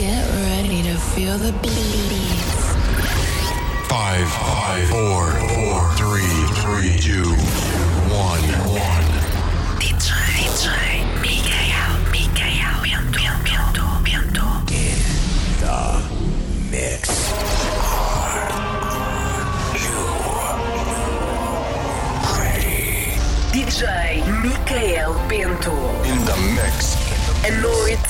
Get ready to feel the beats. Five, five, four, four, three, three, two, one, one. DJ, DJ, Mikael, Mikael, Bento, Bento, Bento. Mix. DJ Micael Bento. In the mix. A noite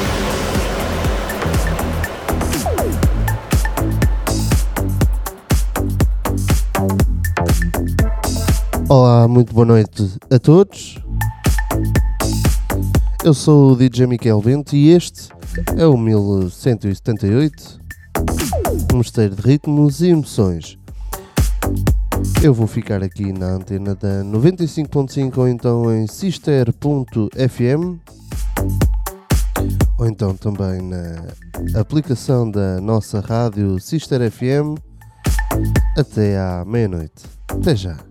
Olá, muito boa noite a todos. Eu sou o DJ Miquel Bento e este é o 1178, um mistério de ritmos e emoções. Eu vou ficar aqui na antena da 95.5 ou então em sister.fm ou então também na aplicação da nossa rádio Sister FM até à meia-noite. Até já!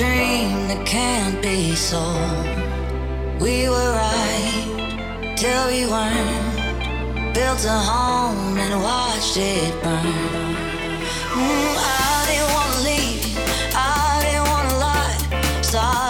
dream that can't be sold. We were right till we weren't. Built a home and watched it burn. Mm, I didn't wanna leave, I didn't wanna lie. Sorry.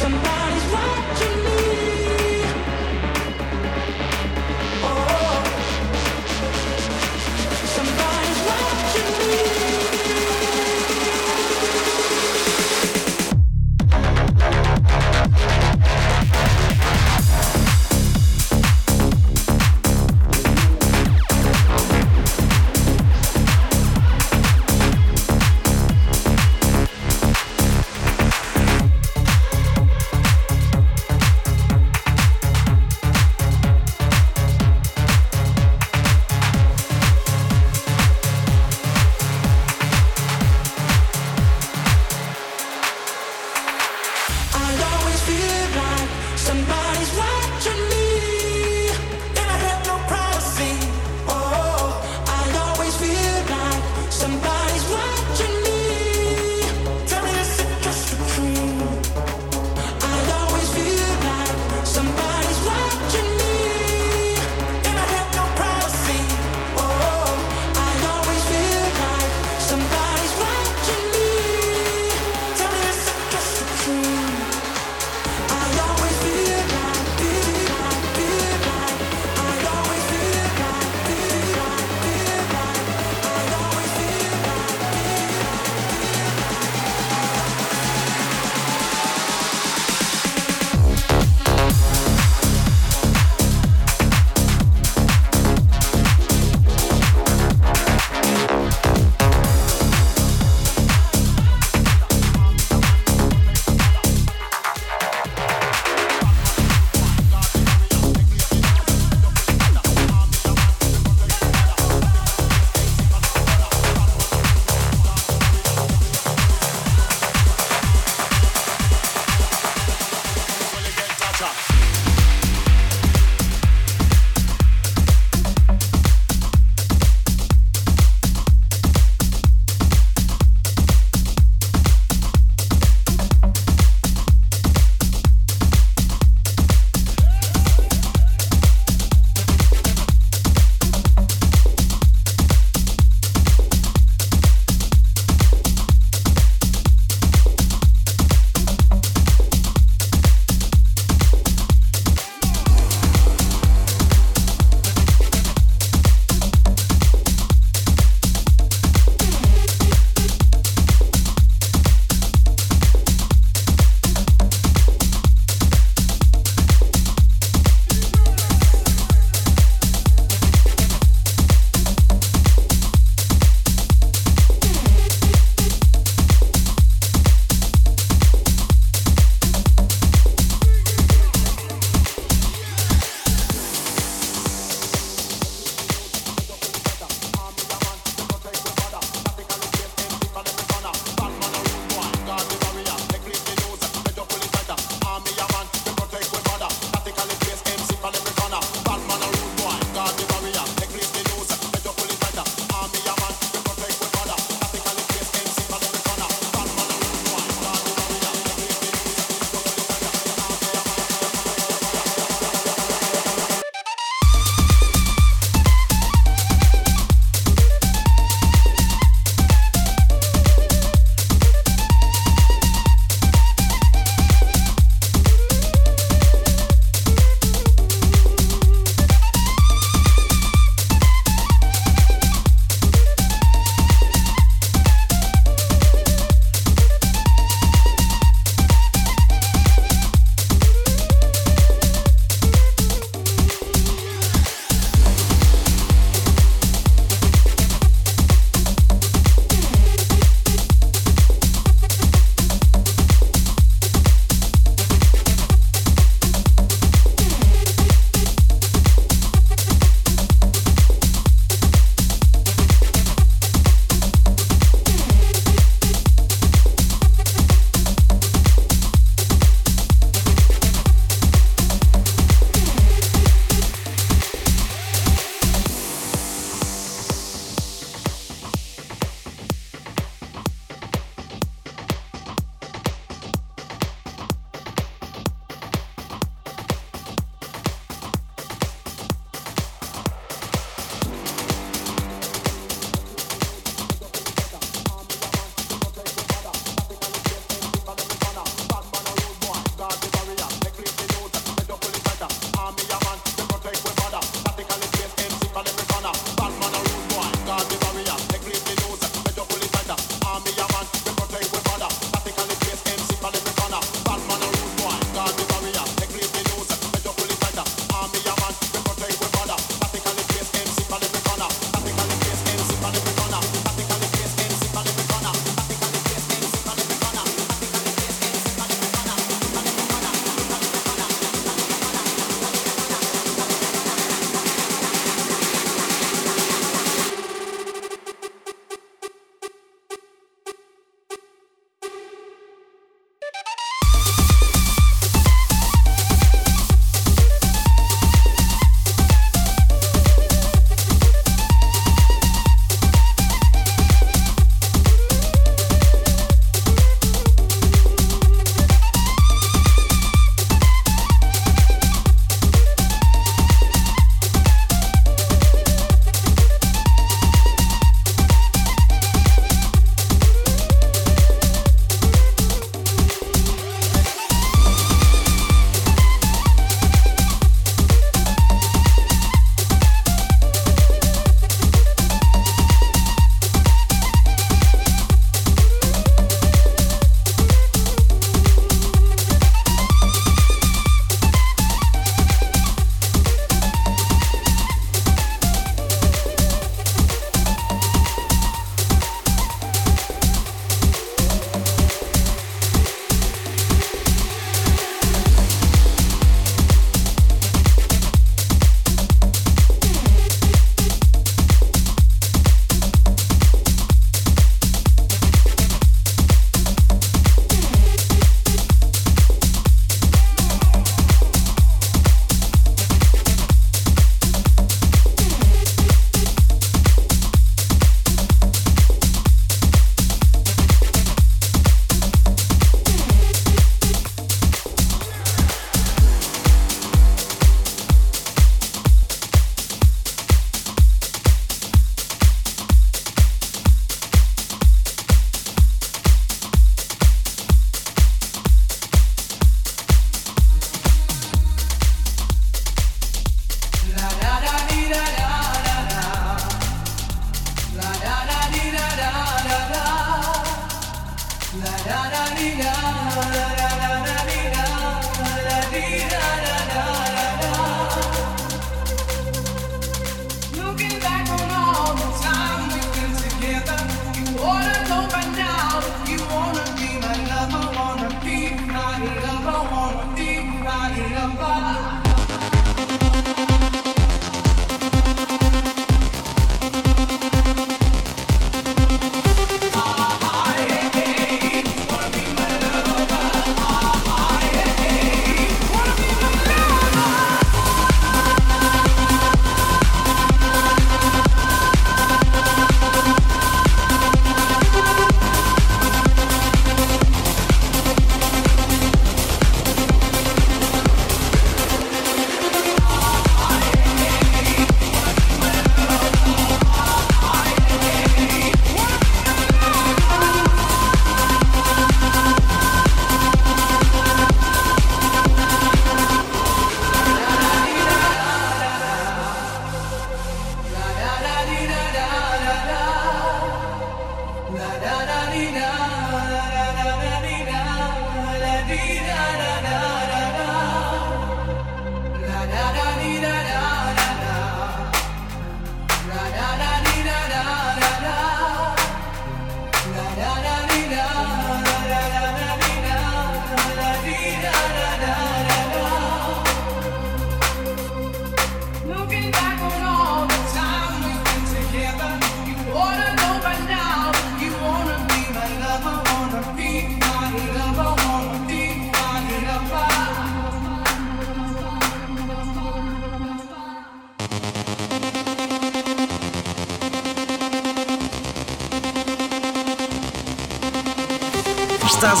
somebody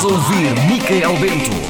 ouvir Micael Bento.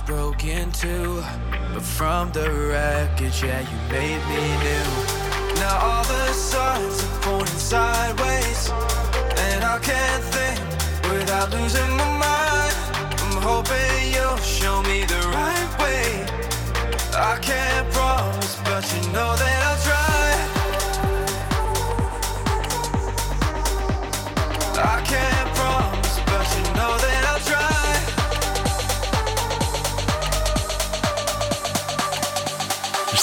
was broken too. But from the wreckage, yeah, you made me new. Now all the signs are pointing sideways. And I can't think without losing my mind. I'm hoping you'll show me the right way. I can't promise, but you know that I'll try.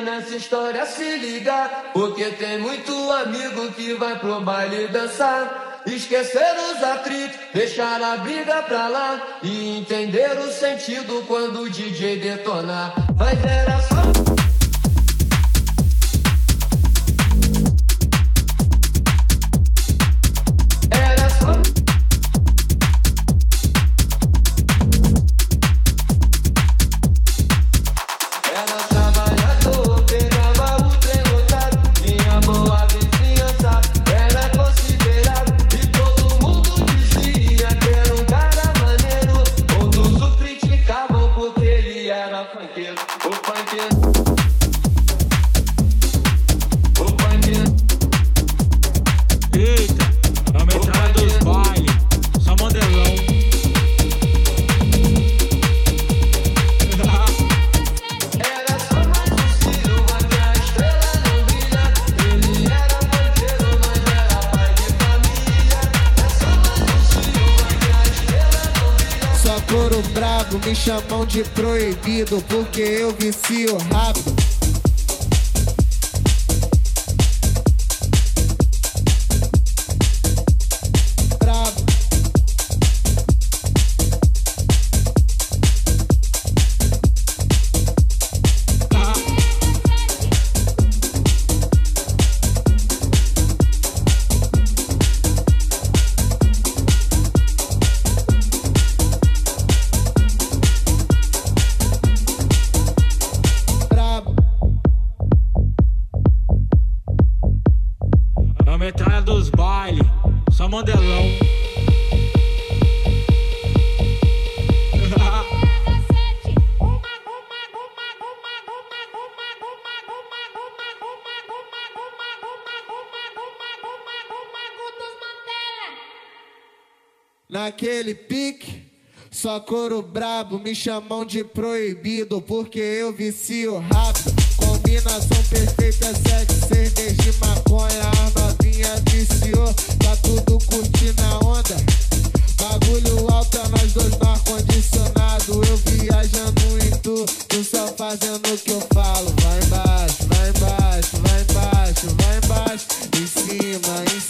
Nessa história se ligar. Porque tem muito amigo que vai pro baile dançar. Esquecer os atritos, deixar a briga pra lá. E entender o sentido quando o DJ detonar. Mas era só. Porque eu vicio bailes, só modelão. Naquele pique, só couro brabo, me chamam de proibido porque eu vicio rápido. Combinação perfeita, sexo, cerveja e maconha. A novinha viciou, tá tudo curtindo a onda. Bagulho alto nós dois no ar-condicionado. Eu viajando em tu, tu só fazendo o que eu falo. Vai embaixo, vai embaixo, vai embaixo, vai embaixo. Em cima, em cima,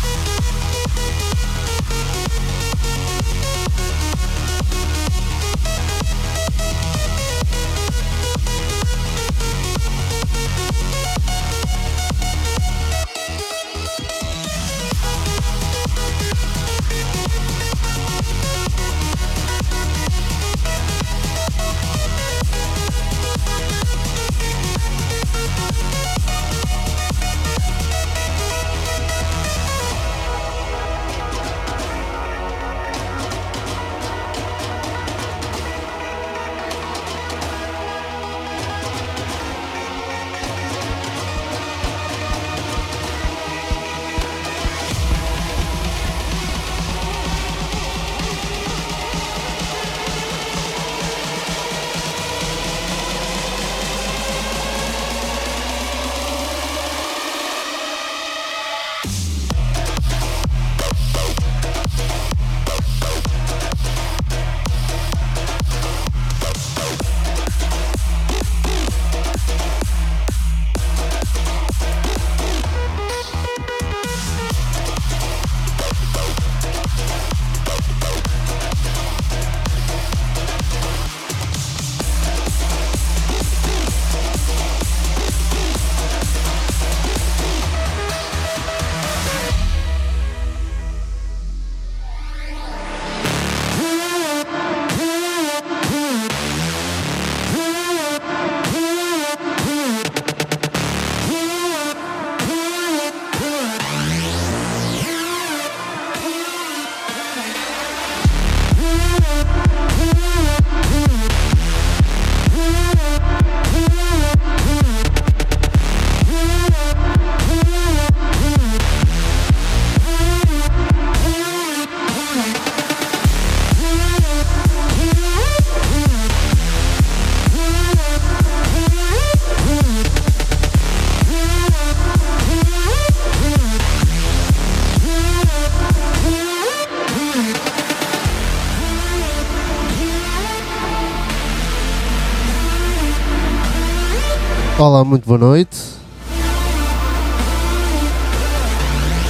Olá, muito boa noite.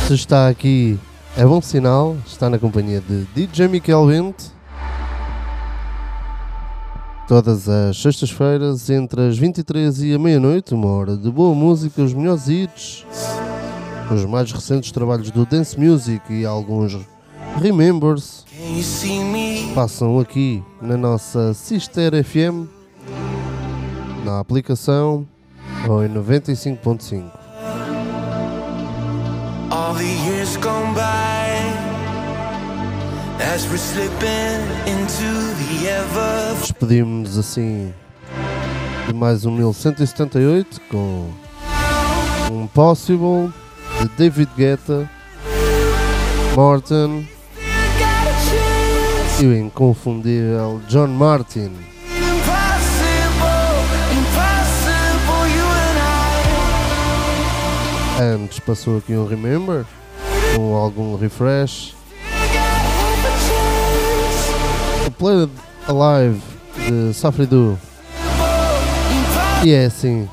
Se está aqui, é bom sinal. Está na companhia de DJ Miquel Bento. Todas as sextas-feiras, entre as 23 e a meia-noite, uma hora de boa música, os melhores hits, os mais recentes trabalhos do Dance Music e alguns Remembers passam aqui na nossa Sister FM, na aplicação ou em 95.5. All the years gone by as we're slipping into the ever Despedimos-nos assim de mais um 1178 com um Possible de David Guetta, Morton e o inconfundível John Martin. Antes passou aqui um Remember com algum refresh. O Play Alive de Safridu. E é assim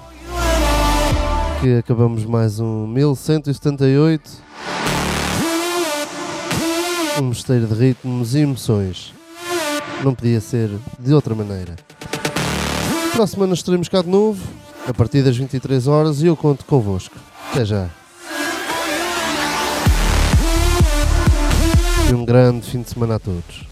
que acabamos mais um 1178. Um mosteiro de ritmos e emoções. Não podia ser de outra maneira. Para a semana estaremos cá de novo, a partir das 23 horas, e eu conto convosco. Até já. E um grande fim de semana a todos.